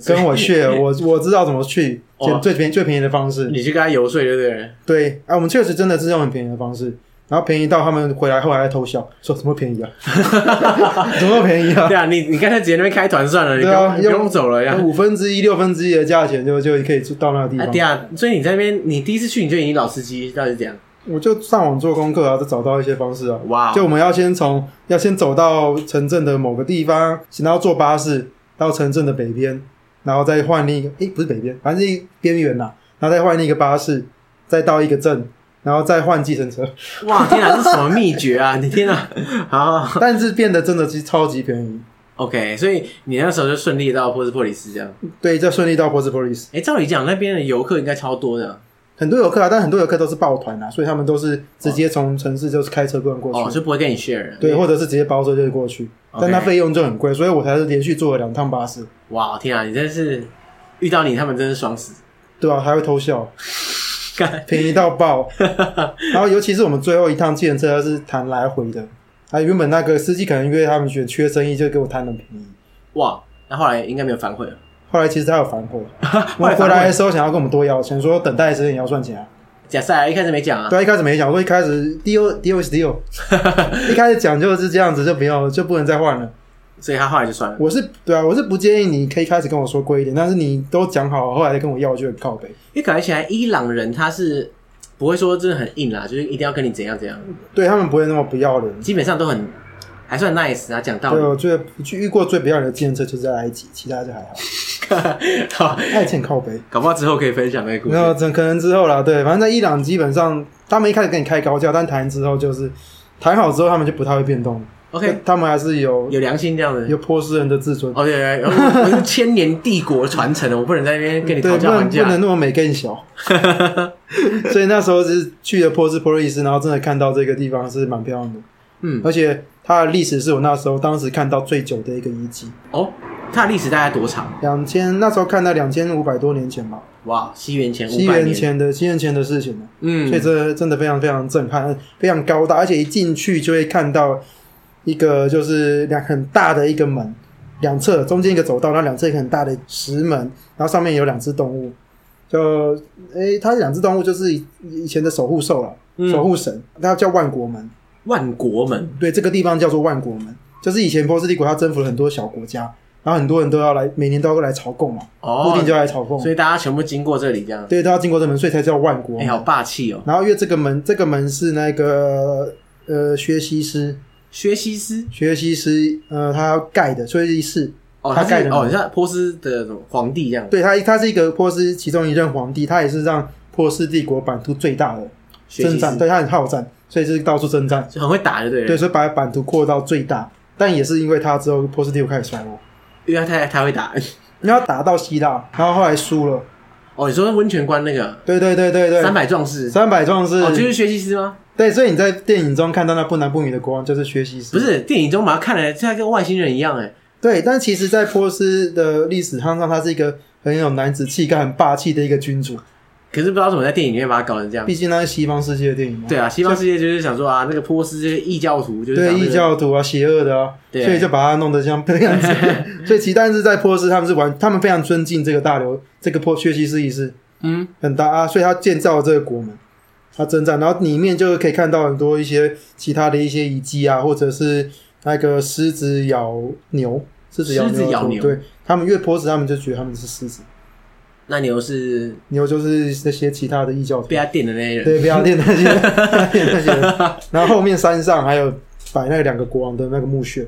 跟我 share，我我知道怎么去，最便宜最便宜的方式，你去跟他游说对不对？对，啊，我们确实真的是用很便宜的方式。然后便宜到他们回来后来还偷笑，说什么便宜啊？怎么便宜啊？对啊，你你刚才直接那边开团算了，你不用不用走了呀。五分之一、六分之一的价钱就就可以到那个地方。对啊，所以你在那边，你第一次去你就已经老司机，到底是怎样？我就上网做功课啊，就找到一些方式啊。哇！就我们要先从要先走到城镇的某个地方，然后坐巴士到城镇的北边，然后再换另一个，诶，不是北边，反正是边缘呐，然后再换另一个巴士，再到一个镇。然后再换计程车，哇！天啊，这是什么秘诀啊？你天啊，好，但是变得真的是超级便宜。OK，所以你那时候就顺利到波斯波利斯这样。对，就顺利到波斯波利斯。哎，照理讲，那边的游客应该超多的，很多游客啊，但很多游客都是抱团啊，所以他们都是直接从城市就是开车过过去，哦，就不会跟你 share。对，或者是直接包车就过去，但那费用就很贵，所以我才是连续坐了两趟巴士。哇，天啊，你真是遇到你，他们真是爽死。对啊，还会偷笑。便宜到爆，然后尤其是我们最后一趟计程车是谈来回的，啊，原本那个司机可能因为他们觉得缺生意，就给我谈很便宜。哇，那后来应该没有反悔了。后来其实他有反悔，我回来的时候想要跟我们多要钱，说等待的时间也要算钱啊。假赛一开始没讲啊，对，一开始没讲，我说一开始 deal deal is deal，一开始讲就是这样子，就不要就不能再换了。所以他后来就算了。我是对啊，我是不建议你可以开始跟我说贵一点，但是你都讲好，后来再跟我要就很靠背。因为感觉起来伊朗人他是不会说真的很硬啦，就是一定要跟你怎样怎样。对他们不会那么不要脸，基本上都很还算 nice 啊，讲道理。对，我觉得去遇过最不要脸的计程车就是在埃及，其他就还好。好，爱欠靠背，搞不好之后可以分享那个故事。没有，可能之后啦。对，反正在伊朗基本上，他们一开始跟你开高价，但谈之后就是谈好之后，他们就不太会变动。OK，他们还是有有良心这样的，有波斯人的自尊。哦对对，我是千年帝国传承的，我不能在那边跟你讨价还价，不能那么美更小。所以那时候是去了波斯波利斯，然后真的看到这个地方是蛮漂亮的。嗯，而且它的历史是我那时候当时看到最久的一个遗迹。哦，它的历史大概多长？两千，那时候看到两千五百多年前吧。哇，西元前西元前的西元前的事情。嗯，所以这真的非常非常震撼，非常高大，而且一进去就会看到。一个就是两很大的一个门，两侧中间一个走道，然后两侧一个很大的石门，然后上面有两只动物，就诶，它两只动物就是以前的守护兽了，嗯、守护神，它叫万国门。万国门，对，这个地方叫做万国门，就是以前波斯帝国它征服了很多小国家，然后很多人都要来，每年都要来朝贡嘛，哦，固定就要来朝贡，所以大家全部经过这里，这样，对，都要经过这门，所以才叫万国门。哎，好霸气哦！然后因为这个门，这个门是那个呃薛西斯。薛西斯，学西斯，呃，他盖的，薛西斯，哦，他盖的，哦，像波斯的皇帝这样。对他，他是一个波斯其中一任皇帝，他也是让波斯帝国版图最大的征战，对他很好战，所以就是到处征战，就很会打，就对。对，所以把版图扩到最大，但也是因为他之后波斯帝国开始衰落，因为他太太会打，你要打到希腊，然后后来输了。哦，你说温泉关那个？对对对对对，三百壮士，三百壮士，哦，就是薛西斯吗？对，所以你在电影中看到那不男不女的国王就是薛西斯，不是电影中把他看来像跟外星人一样哎。对，但其实，在波斯的历史上，他是一个很有男子气概、很霸气的一个君主。可是不知道怎么在电影里面把它搞成这样。毕竟那是西方世界的电影嘛。对啊，西方世界就是想说啊，那个波斯这些异教徒就是、那个、对异教徒啊，邪恶的啊，对所以就把它弄得像这样子。所以，其但是在波斯，他们是完，他们非常尊敬这个大流，这个波薛西斯一世，嗯，很大啊，所以他建造了这个国门。他征战，然后里面就可以看到很多一些其他的一些遗迹啊，或者是那个狮子咬牛，狮子咬牛，咬牛对他们越波斯，他们就觉得他们是狮子。那牛是牛，就是那些其他的异教徒被他电的那些人，对，被他电的那些，电那些人。然后后面山上还有摆那两个国王的那个墓穴。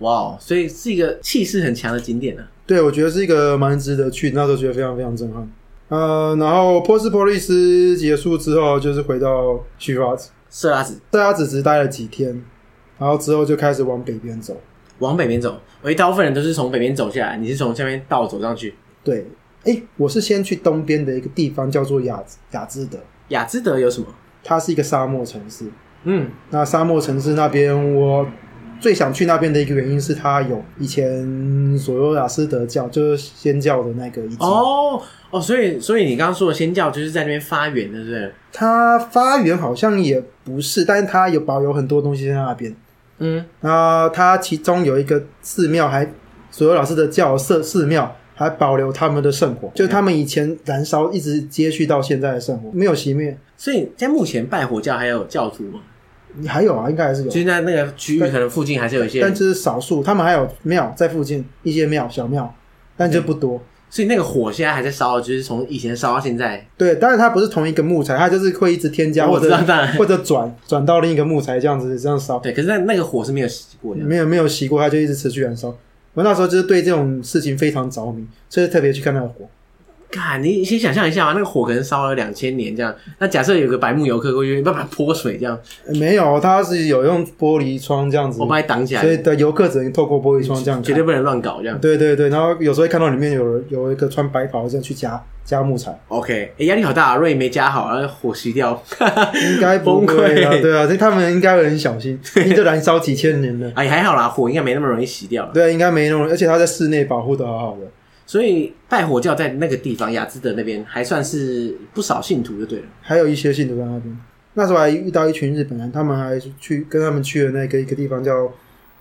哇，所以是一个气势很强的景点呢、啊。对，我觉得是一个蛮值得去，那时候觉得非常非常震撼。呃，然后波斯波利斯结束之后，就是回到叙拉子，色拉子，色拉子只待了几天，然后之后就开始往北边走，往北边走。我一大部分人都是从北边走下来，你是从下面倒走上去？对，哎，我是先去东边的一个地方叫做雅雅兹德。雅兹德有什么？它是一个沙漠城市。嗯，那沙漠城市那边我。最想去那边的一个原因是，它有以前索罗亚斯德教，就是仙教的那个遗迹。哦哦，所以所以你刚刚说的仙教就是在那边发源的，是不是？它发源好像也不是，但是它有保有很多东西在那边。嗯，然后它其中有一个寺庙，还索罗亚斯德教寺寺庙还保留他们的圣火，就他们以前燃烧一直接续到现在的圣火，没有熄灭。所以在目前拜火教还有教徒吗？你还有啊，应该还是有。其实在那个区域，可能附近还是有一些，但这是少数。他们还有庙在附近，一些庙小庙，但就不多。所以那个火现在还在烧，就是从以前烧到现在。对，当然它不是同一个木材，它就是会一直添加或者 或者转转到另一个木材这样子这样烧。对，可是那那个火是没有熄过的，没有没有熄过，它就一直持续燃烧。我那时候就是对这种事情非常着迷，所以特别去看那个火。看，你先想象一下嘛，那个火可能烧了两千年这样。那假设有个白木游客过去，慢慢泼水这样。没有，他是有用玻璃窗这样子，我把你挡起来。所以的游客只能透过玻璃窗这样，绝对不能乱搞这样。对对对，然后有时候会看到里面有人有一个穿白袍这样去夹夹木材。OK，欸，压力好大啊！如果没加好，然后火熄掉，应该 崩溃啊！对啊，所以他们应该会很小心，因为这燃烧几千年了。哎，还好啦，火应该没那么容易熄掉。对，应该没那么容易，而且他在室内保护的好好的。所以拜火教在那个地方，雅兹德那边还算是不少信徒就对了。还有一些信徒在那边。那时候还遇到一群日本人，他们还去跟他们去了那个一个地方叫，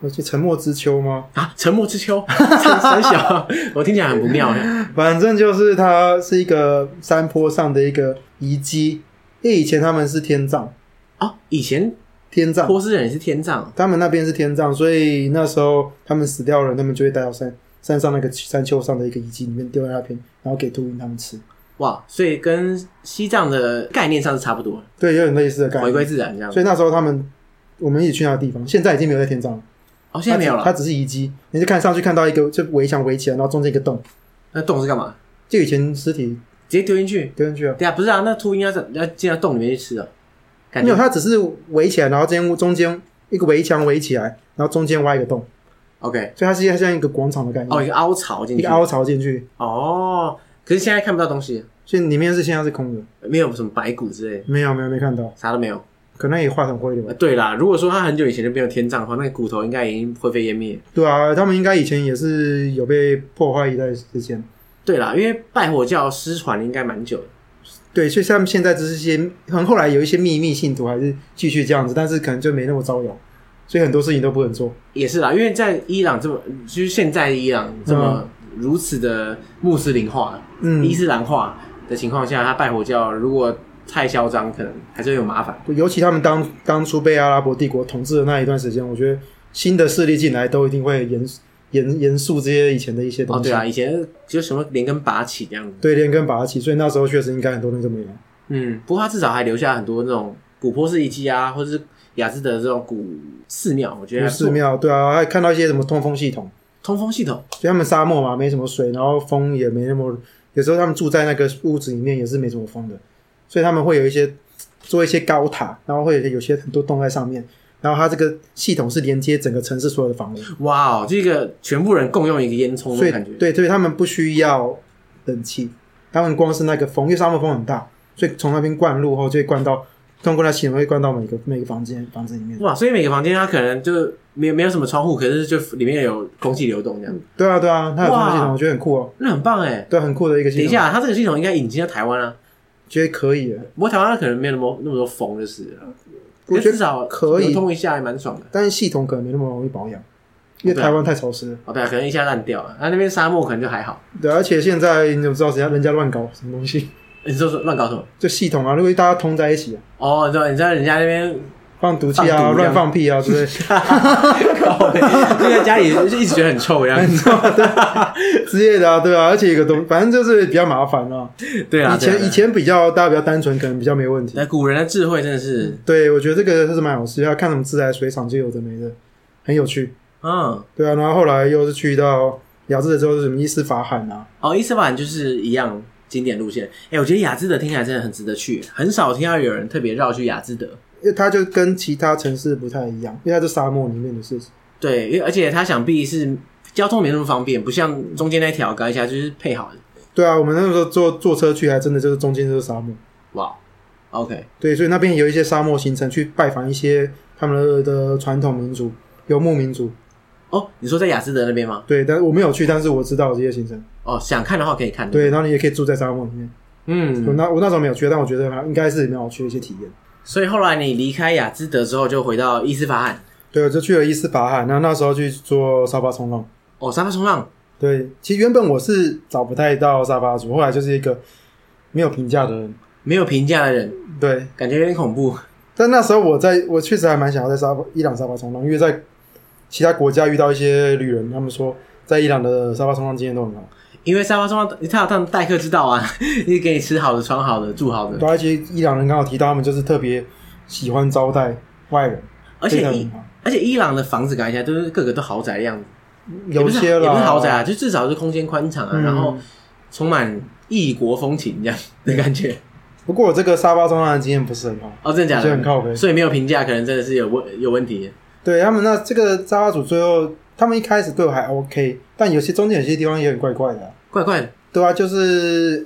叫沉默之丘吗？啊，沉默之丘，很小，我听起来很不妙呀。反正就是它是一个山坡上的一个遗迹，因为以前他们是天葬啊，以前天葬，波斯人也是天葬，他们那边是天葬，所以那时候他们死掉了，他们就会带到山。山上那个山丘上的一个遗迹里面丢在那边，然后给秃鹰他们吃。哇，所以跟西藏的概念上是差不多，对，有点类似的概念，回归自然这样。所以那时候他们我们一起去那个地方，现在已经没有在天葬了。哦，现在没有了，它只是遗迹。你就看上去看到一个，就围墙围起来，然后中间一个洞。那洞是干嘛？就以前尸体直接丢进去，丢进去啊？对啊，不是啊，那秃鹰要要进到洞里面去吃的。没有，它只是围起来，然后中间中间一个围墙围起来，然后中间挖一个洞。OK，所以它是像一个广场的概念。哦，一个凹槽进去，一个凹槽进去。哦，可是现在看不到东西，所以里面是现在是空的，没有什么白骨之类的。没有，没有，没看到，啥都没有。可能也化成灰了吧。对啦，如果说他很久以前就没有天葬的话，那个骨头应该已经灰飞烟灭。对啊，他们应该以前也是有被破坏一段时间。对啦，因为拜火教失传应该蛮久的。对，所以像现在只是些，可能后来有一些秘密信徒还是继续这样子，但是可能就没那么招摇，所以很多事情都不能做。也是啦，因为在伊朗这么，就是现在伊朗这么如此的穆斯林化、嗯、伊斯兰化的情况下，他拜火教如果太嚣张，可能还是会有麻烦。尤其他们当当初被阿拉伯帝国统治的那一段时间，我觉得新的势力进来都一定会严。严严肃这些以前的一些东西。哦，对啊，以前就什么连根拔起这样子。对，连根拔起，所以那时候确实应该很多人这么样。嗯，不过他至少还留下很多那种古波斯遗迹啊，或者是雅兹德这种古寺庙，我觉得寺庙对啊，还看到一些什么通风系统。通风系统，所以他们沙漠嘛，没什么水，然后风也没那么，有时候他们住在那个屋子里面也是没什么风的，所以他们会有一些做一些高塔，然后会有些很多洞在上面。然后它这个系统是连接整个城市所有的房屋。哇哦，这个全部人共用一个烟囱的感觉。对，所以他们不需要冷气，他们光是那个风，因为沙漠风很大，所以从那边灌入后就会灌到，通过那系统会灌到每个每个房间房子里面。哇，所以每个房间它可能就没有没有什么窗户，可是就里面有空气流动这样。对啊，对啊，它有这个系统，我觉得很酷哦。那很棒哎，对，很酷的一个系统。等一下，它这个系统应该引进到台湾啊？觉得可以的。不过台湾可能没有那么那么多风，就是了。我觉得至少可以通一下，还蛮爽的。但是系统可能没那么容易保养，因为台湾太潮湿了。哦，对啊，可能一下烂掉了。那那边沙漠可能就还好。对，而且现在你怎么知道人家人家乱搞什么东西？你说说乱搞什么？就系统啊，如果大家通在一起啊。哦，对，你知道人家那边。放毒气啊，乱放屁啊，对不对？就在家里就一直觉得很臭一样，对，之类的啊，对啊，而且一个东，反正就是比较麻烦啊。对啊，以前以前比较大家比较单纯，可能比较没问题。那古人的智慧真的是，对我觉得这个是蛮有趣，要看什么自来水厂就有的没的，很有趣。嗯，对啊，然后后来又是去到雅致的之后是什么伊斯法罕啊？哦，伊斯法罕就是一样经典路线。哎，我觉得雅兹德听起来真的很值得去，很少听到有人特别绕去雅兹德。因为它就跟其他城市不太一样，因为它是沙漠里面的事情。对，因为而且它想必是交通没那么方便，不像中间那条改一下就是配好的。对啊，我们那时候坐坐车去，还真的就是中间就是沙漠。哇，OK，对，所以那边有一些沙漠行程，去拜访一些他们的传统民族游牧民族。哦，你说在雅兹德那边吗？对，但我没有去，但是我知道这些行程。哦，想看的话可以看。对，然后你也可以住在沙漠里面。嗯，我那我那时候没有去，但我觉得应该是蛮有去的一些体验。所以后来你离开雅兹德之后，就回到伊斯法罕。对，我就去了伊斯法罕。那那时候去做沙发冲浪。哦，沙发冲浪。对，其实原本我是找不太到沙发主，后来就是一个没有评价的人，没有评价的人。对，感觉有点恐怖。但那时候我在，我确实还蛮想要在沙发伊朗沙发冲浪，因为在其他国家遇到一些旅人，他们说在伊朗的沙发冲浪经验都很好。因为沙发冲浪，他有他们待客之道啊，你给你吃好的、穿好的、住好的。对，而且伊朗人刚好提到，他们就是特别喜欢招待外人，而且伊而且伊朗的房子改起来都是个个都豪宅的样子，有些也不是豪宅啊，就至少是空间宽敞啊，嗯、然后充满异国风情这样的感觉。不过我这个沙发冲浪的经验不是很好哦，真的假的？很靠背，所以没有评价，可能真的是有问有问题。对他们那这个沙发主最后，他们一开始对我还 OK，但有些中间有些地方也很怪怪的、啊。怪怪的，对啊，就是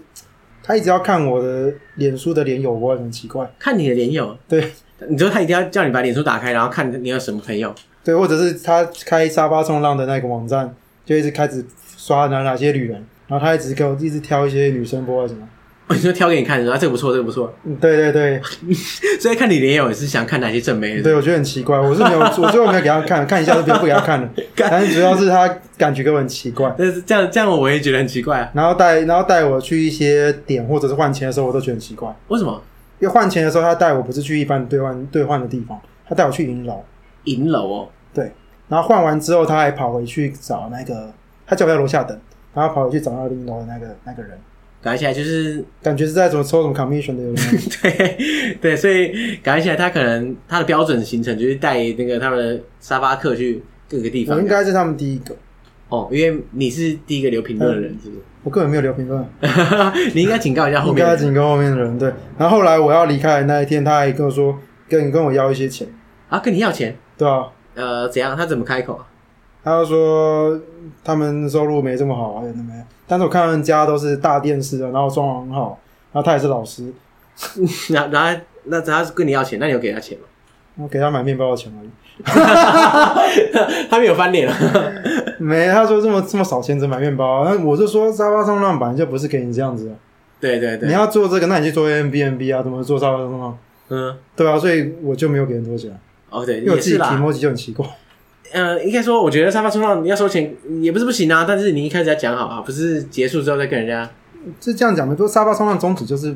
他一直要看我的脸书的脸友，我很奇怪。看你的脸友，对，你说他一定要叫你把脸书打开，然后看你有什么朋友，对，或者是他开沙发冲浪的那个网站，就一直开始刷哪哪些女人，然后他一直给我一直挑一些女生播什么。我 就挑给你看，说啊，这个不错，这个不错。嗯，对对对，所以看你脸友也是想看哪些正妹的。对，我觉得很奇怪，我是没有，我最后没有给他看看一下，就不给他看了。但是主要是他感觉给我很奇怪。但是这样这样我也觉得很奇怪啊。然后带然后带我去一些点或者是换钱的时候，我都觉得很奇怪。为什么？因为换钱的时候，他带我不是去一般兑换兑换的地方，他带我去银楼。银楼哦。对。然后换完之后，他还跑回去找那个，他叫我在楼下等，然后跑回去找那个银楼的那个那个人。感觉起来就是感觉是在怎么抽什么 commission 的有没有？对对，所以感觉起来他可能他的标准行程就是带那个他们的沙发客去各个地方。我应该是他们第一个哦，因为你是第一个留评论的人，是不是？我根本没有留评论，你应该警告一下后面，应该警告后面的人。对，然后后来我要离开的那一天，他还跟我说，跟你跟我要一些钱啊，跟你要钱？对啊。呃，怎样？他怎么开口啊？他就说他们收入没这么好啊，有没有？但是我看他们家都是大电视的，然后装潢很好，然后他也是老师，然然后那他跟你要钱，那你有给他钱吗？我给他买面包的钱而已。他没有翻脸了，没，他说这么这么少钱只买面包，那我就说沙发冲浪板就不是给你这样子的。对对对，你要做这个，那你去做 Airbnb 啊，怎么做沙发冲浪？嗯，对啊，所以我就没有给人多钱。哦对，因为我自己提摩吉就很奇怪。呃，应该说，我觉得沙发冲浪你要收钱也不是不行啊，但是你一开始要讲好啊，不是结束之后再跟人家是这样讲的。说沙发冲浪宗旨就是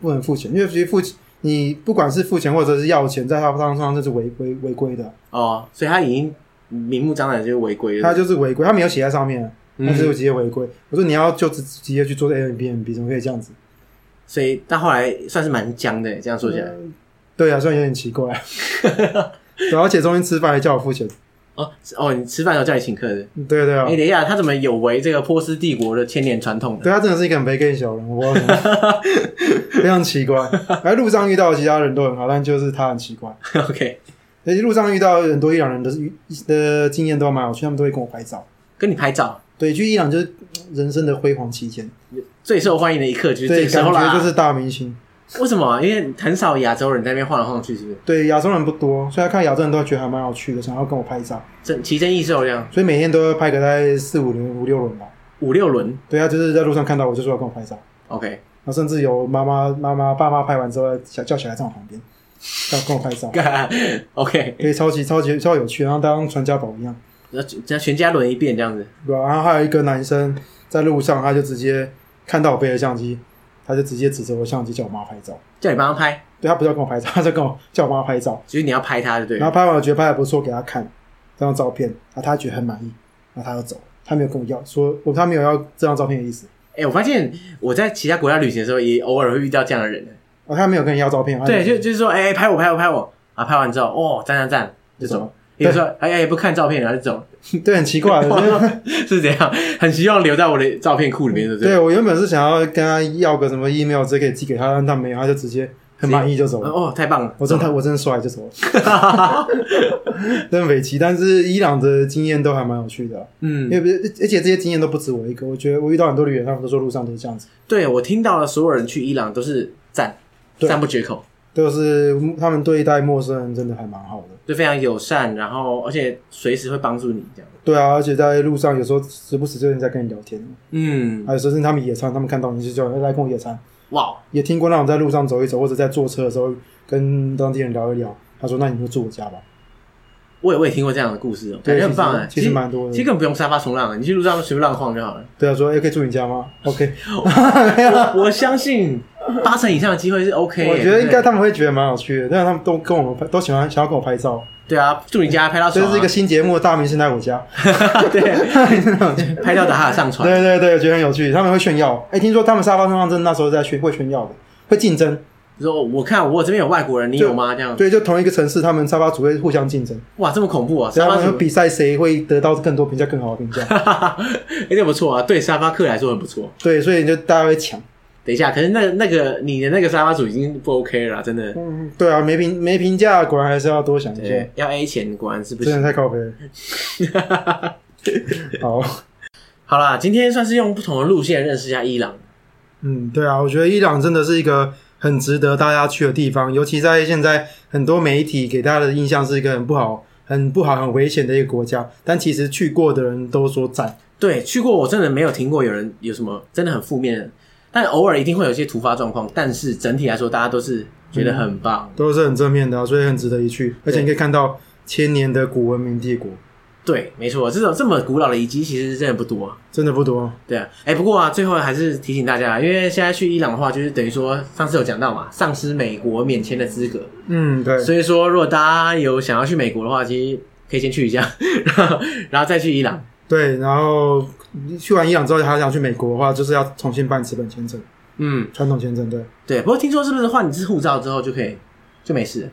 不能付钱，因为其实付你不管是付钱或者是要钱，在沙发冲浪这是违规违规的哦，所以他已经明目张胆就是违规了。他就是违规，他没有写在上面，他就直接违规。我说你要就直直接去做 Airbnb，怎么可以这样子？所以到后来算是蛮僵的，这样说起来，嗯、对啊，虽然有点奇怪，对，而且中间吃饭还叫我付钱。哦哦，你吃饭的时候叫你请客的，对对啊。哎、欸，等一下，他怎么有违这个波斯帝国的千年传统的？对，他真的是一个很卑 g 小人，我不知道，非常奇怪。来路上遇到的其他人都很好，但就是他很奇怪。OK，而且路上遇到很多伊朗人的的经验都蛮有趣，他们都会跟我拍照，跟你拍照。对，去伊朗就是人生的辉煌期间，最受欢迎的一刻就是这时候啦，感觉就是大明星。为什么、啊？因为很少亚洲人在那边晃来晃去，是不是？对，亚洲人不多，所以看亚洲人都觉得还蛮有趣的，想要跟我拍照，真奇珍异兽这样。所以每天都要拍个大概四五轮、五六轮吧。五六轮？对啊，就是在路上看到我就说要跟我拍照。OK，然后甚至有妈妈、妈妈、爸妈拍完之后，小叫起来在我旁边，要跟我拍照。OK，可以超级超级超有趣，然后当传家宝一样，要全家轮一遍这样子。对啊，然后还有一个男生在路上，他就直接看到我背的相机。他就直接指着我相机叫我妈拍照，叫你帮他拍。对，他不要跟我拍照，他就跟我叫我妈拍照。所以你要拍他，就对。然后拍完我觉得拍的不错，给他看这张照片，然后他觉得很满意，然后他就走，他没有跟我要，说我他没有要这张照片的意思。哎、欸，我发现我在其他国家旅行的时候，也偶尔会遇到这样的人。哦，他没有跟你要照片。对，就就是说，哎、欸，拍我，拍我，拍我啊！拍完之后，哦，赞赞赞，就走。比如说，哎呀，也不看照片，然后就走。对，很奇怪，是怎样，很希望留在我的照片库里面，对不对？对，我原本是想要跟他要个什么 email，直接可以寄给他，但他没有，他就直接很满意就走了。哦，太棒了！我真的，我真的帅就走了。真伟奇，但是伊朗的经验都还蛮有趣的，嗯，因为而且这些经验都不止我一个，我觉得我遇到很多旅人，他们都说路上都是这样子。对，我听到了，所有人去伊朗都是赞，赞不绝口。都是他们对待陌生人真的还蛮好的，就非常友善，然后而且随时会帮助你这样。对啊，而且在路上有时候时不时就有人在跟你聊天，嗯，还有时候是他们野餐，他们看到你就叫人来跟我野餐。哇，也听过那种在路上走一走，或者在坐车的时候跟当地人聊一聊，他说：“那你就住我家吧。”我也我也听过这样的故事哦，感觉很棒哎，其实蛮多的，其实根本不用沙发冲浪，你去路上随便乱晃就好了。对啊，说哎可以住你家吗？OK，我相信。八成以上的机会是 OK，我觉得应该他们会觉得蛮有趣的，但是他们都跟我们拍，都喜欢想要跟我拍照。对啊，住你家拍到爽，啊，这是一个新节目，大明星在我家。对，拍照打卡上传。对对对，我觉得很有趣，他们会炫耀。哎，欸，听说他们沙发冲浪真的那时候在炫，会炫耀的，会竞争。说我看我这边有外国人，你有吗？这样对，就同一个城市，他们沙发组会互相竞争。哇，这么恐怖啊！沙发组比赛谁会得到更多评价，更好的评价。哎，这不错啊，对沙发客来说很不错。对，所以就大家会抢。等一下，可是那那个你的那个沙发组已经不 OK 了啦，真的。嗯，对啊，没评没评价，果然还是要多想一些。要 A 钱，果然是不行。真的太靠北了。好，好啦，今天算是用不同的路线认识一下伊朗。嗯，对啊，我觉得伊朗真的是一个很值得大家去的地方，尤其在现在很多媒体给大家的印象是一个很不好、很不好、很危险的一个国家，但其实去过的人都说赞。对，去过我真的没有听过有人有什么真的很负面的。但偶尔一定会有一些突发状况，但是整体来说，大家都是觉得很棒，嗯、都是很正面的，所以很值得一去。而且你可以看到千年的古文明帝国。对，没错，这种这么古老的遗迹其实真的不多，真的不多。对啊，哎、欸，不过啊，最后还是提醒大家，因为现在去伊朗的话，就是等于说上次有讲到嘛，丧失美国免签的资格。嗯，对。所以说，如果大家有想要去美国的话，其实可以先去一下，然后然后再去伊朗。对，然后去完伊朗之后，还想去美国的话，就是要重新办资本签证，嗯，传统签证。对，对。不过听说是不是换一次护照之后就可以就没事了？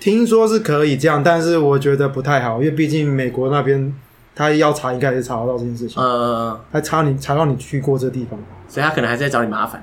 听说是可以这样，但是我觉得不太好，因为毕竟美国那边他要查，应该也是查得到这件事情。呃，还查你查到你去过这个地方，所以他可能还是在找你麻烦。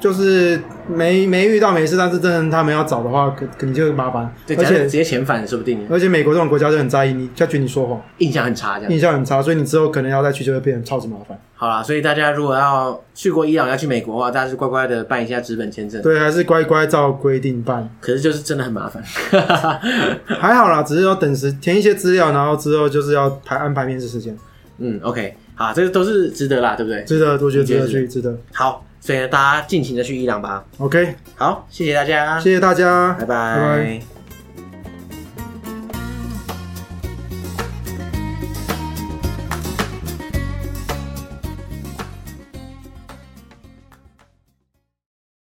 就是没没遇到没事，但是真的他们要找的话，可可能就麻烦。对，而且直接遣返说不定。而且美国这种国家就很在意你，他觉得你说谎，印象很差，这样印象很差，所以你之后可能要再去就会变成超级麻烦。好啦，所以大家如果要去过伊朗，要去美国的话，大家是乖乖的办一下纸本签证。对，还是乖乖照规定办。可是就是真的很麻烦。还好啦，只是要等时填一些资料，然后之后就是要排安排面试时间。嗯，OK，好，这个都是值得啦，对不对？值得，我觉得值得去，值得。好。所以呢，大家尽情的去伊朗吧。OK，好，谢谢大家，谢谢大家，拜拜。拜拜。